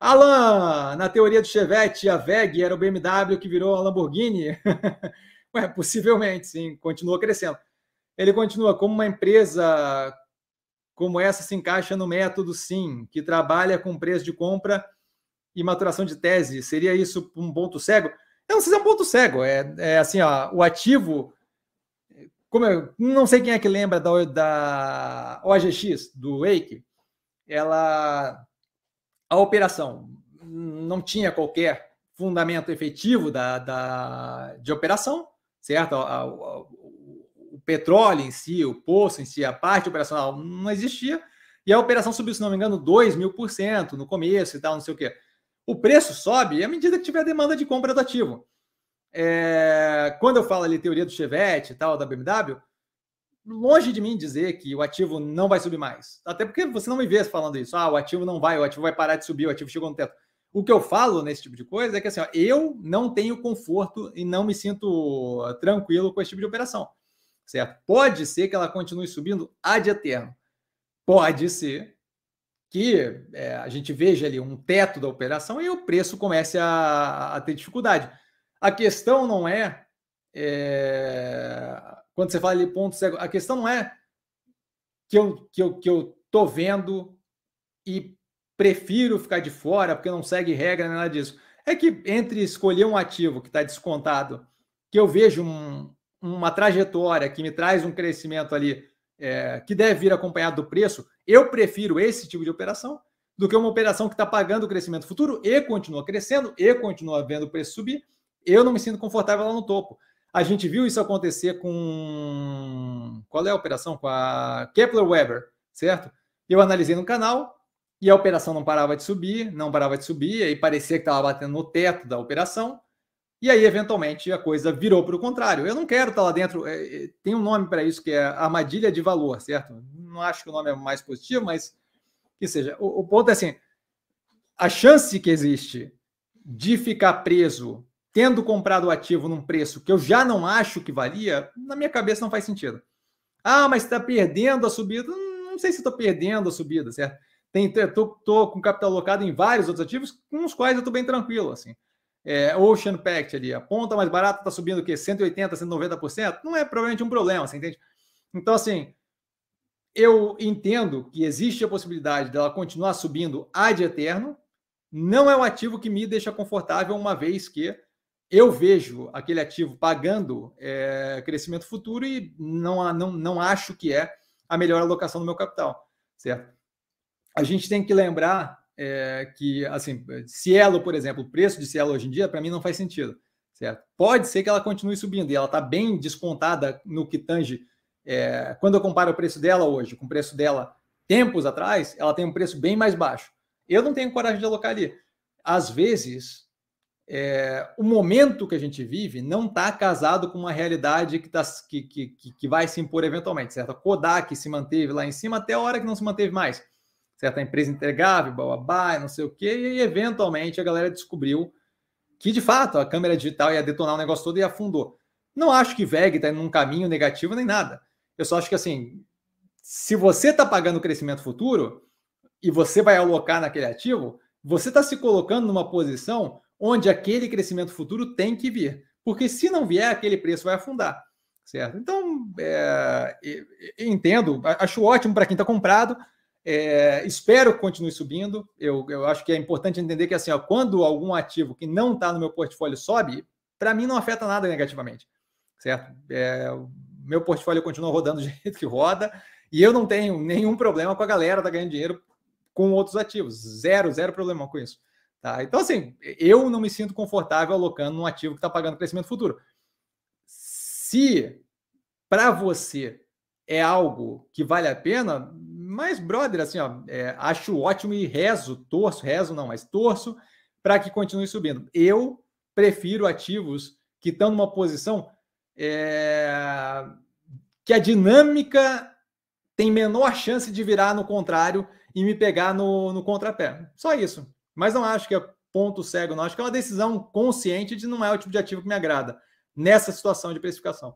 Alan, na teoria do Chevette, a VEG era o BMW que virou a Lamborghini? Ué, possivelmente, sim, continua crescendo. Ele continua como uma empresa como essa se encaixa no método sim, que trabalha com preço de compra e maturação de tese. Seria isso um ponto cego? Eu não sei se é um ponto cego, é, é assim, ó, o ativo como eu não sei quem é que lembra da, da OGX, do Wake, ela a operação não tinha qualquer fundamento efetivo da, da, de operação, certo? A, a, o petróleo em si, o poço em si, a parte operacional não existia, e a operação subiu, se não me engano, 2 mil por cento no começo e tal, não sei o quê. O preço sobe à medida que tiver demanda de compra do ativo. É, quando eu falo ali teoria do Chevette e tal, da BMW, longe de mim dizer que o ativo não vai subir mais. Até porque você não me vê falando isso. Ah, o ativo não vai, o ativo vai parar de subir, o ativo chegou no teto. O que eu falo nesse tipo de coisa é que assim, ó, eu não tenho conforto e não me sinto tranquilo com esse tipo de operação. Certo? Pode ser que ela continue subindo ad eterno. Pode ser que é, a gente veja ali um teto da operação e o preço comece a, a ter dificuldade. A questão não é, é quando você fala ali ponto cego, a questão não é que eu, que eu, que eu tô vendo e prefiro ficar de fora porque não segue regra, nada disso. É que entre escolher um ativo que está descontado, que eu vejo um, uma trajetória que me traz um crescimento ali é, que deve vir acompanhado do preço, eu prefiro esse tipo de operação do que uma operação que está pagando o crescimento futuro e continua crescendo e continua vendo o preço subir. Eu não me sinto confortável lá no topo. A gente viu isso acontecer com. Qual é a operação? Com a Kepler Weber, certo? Eu analisei no canal e a operação não parava de subir, não parava de subir, e parecia que estava batendo no teto da operação. E aí, eventualmente, a coisa virou para o contrário. Eu não quero estar lá dentro. É, é, tem um nome para isso que é armadilha de valor, certo? Não acho que o nome é mais positivo, mas que seja. O, o ponto é assim: a chance que existe de ficar preso tendo comprado o ativo num preço que eu já não acho que valia, na minha cabeça não faz sentido. Ah, mas está perdendo a subida. Não sei se estou perdendo a subida, certo? Estou com capital alocado em vários outros ativos com os quais eu estou bem tranquilo. assim. É, Ocean Pact ali, a ponta mais barata está subindo o quê? 180%, 190%? Não é provavelmente um problema, você entende? Então, assim, eu entendo que existe a possibilidade dela continuar subindo ad eterno. Não é um ativo que me deixa confortável, uma vez que eu vejo aquele ativo pagando é, crescimento futuro e não, não, não acho que é a melhor alocação do meu capital, certo? A gente tem que lembrar é, que, assim, Cielo, por exemplo, o preço de Cielo hoje em dia, para mim, não faz sentido, certo? Pode ser que ela continue subindo e ela está bem descontada no que tange. É, quando eu comparo o preço dela hoje com o preço dela tempos atrás, ela tem um preço bem mais baixo. Eu não tenho coragem de alocar ali. Às vezes, é, o momento que a gente vive não está casado com uma realidade que, tá, que, que, que vai se impor eventualmente, certo? A Kodak se manteve lá em cima até a hora que não se manteve mais, certo? A empresa entregável, bababá, não sei o quê, e eventualmente a galera descobriu que, de fato, a câmera digital ia detonar o negócio todo e afundou. Não acho que VEG está indo num caminho negativo nem nada. Eu só acho que, assim, se você está pagando crescimento futuro e você vai alocar naquele ativo, você está se colocando numa posição onde aquele crescimento futuro tem que vir. Porque se não vier, aquele preço vai afundar. Certo? Então, é, entendo, acho ótimo para quem está comprado. É, espero que continue subindo. Eu, eu acho que é importante entender que assim, ó, quando algum ativo que não está no meu portfólio sobe, para mim não afeta nada negativamente. Certo? É, meu portfólio continua rodando do jeito que roda e eu não tenho nenhum problema com a galera tá ganhando dinheiro com outros ativos. Zero, zero problema com isso. Tá? Então, assim, eu não me sinto confortável alocando num ativo que está pagando crescimento futuro. Se para você é algo que vale a pena, mas, brother, assim, ó, é, acho ótimo e rezo, torço, rezo não, mas torço para que continue subindo. Eu prefiro ativos que estão numa posição é, que a dinâmica tem menor chance de virar no contrário e me pegar no, no contrapé. Só isso. Mas não acho que é ponto cego, não. Acho que é uma decisão consciente de não é o tipo de ativo que me agrada nessa situação de precificação.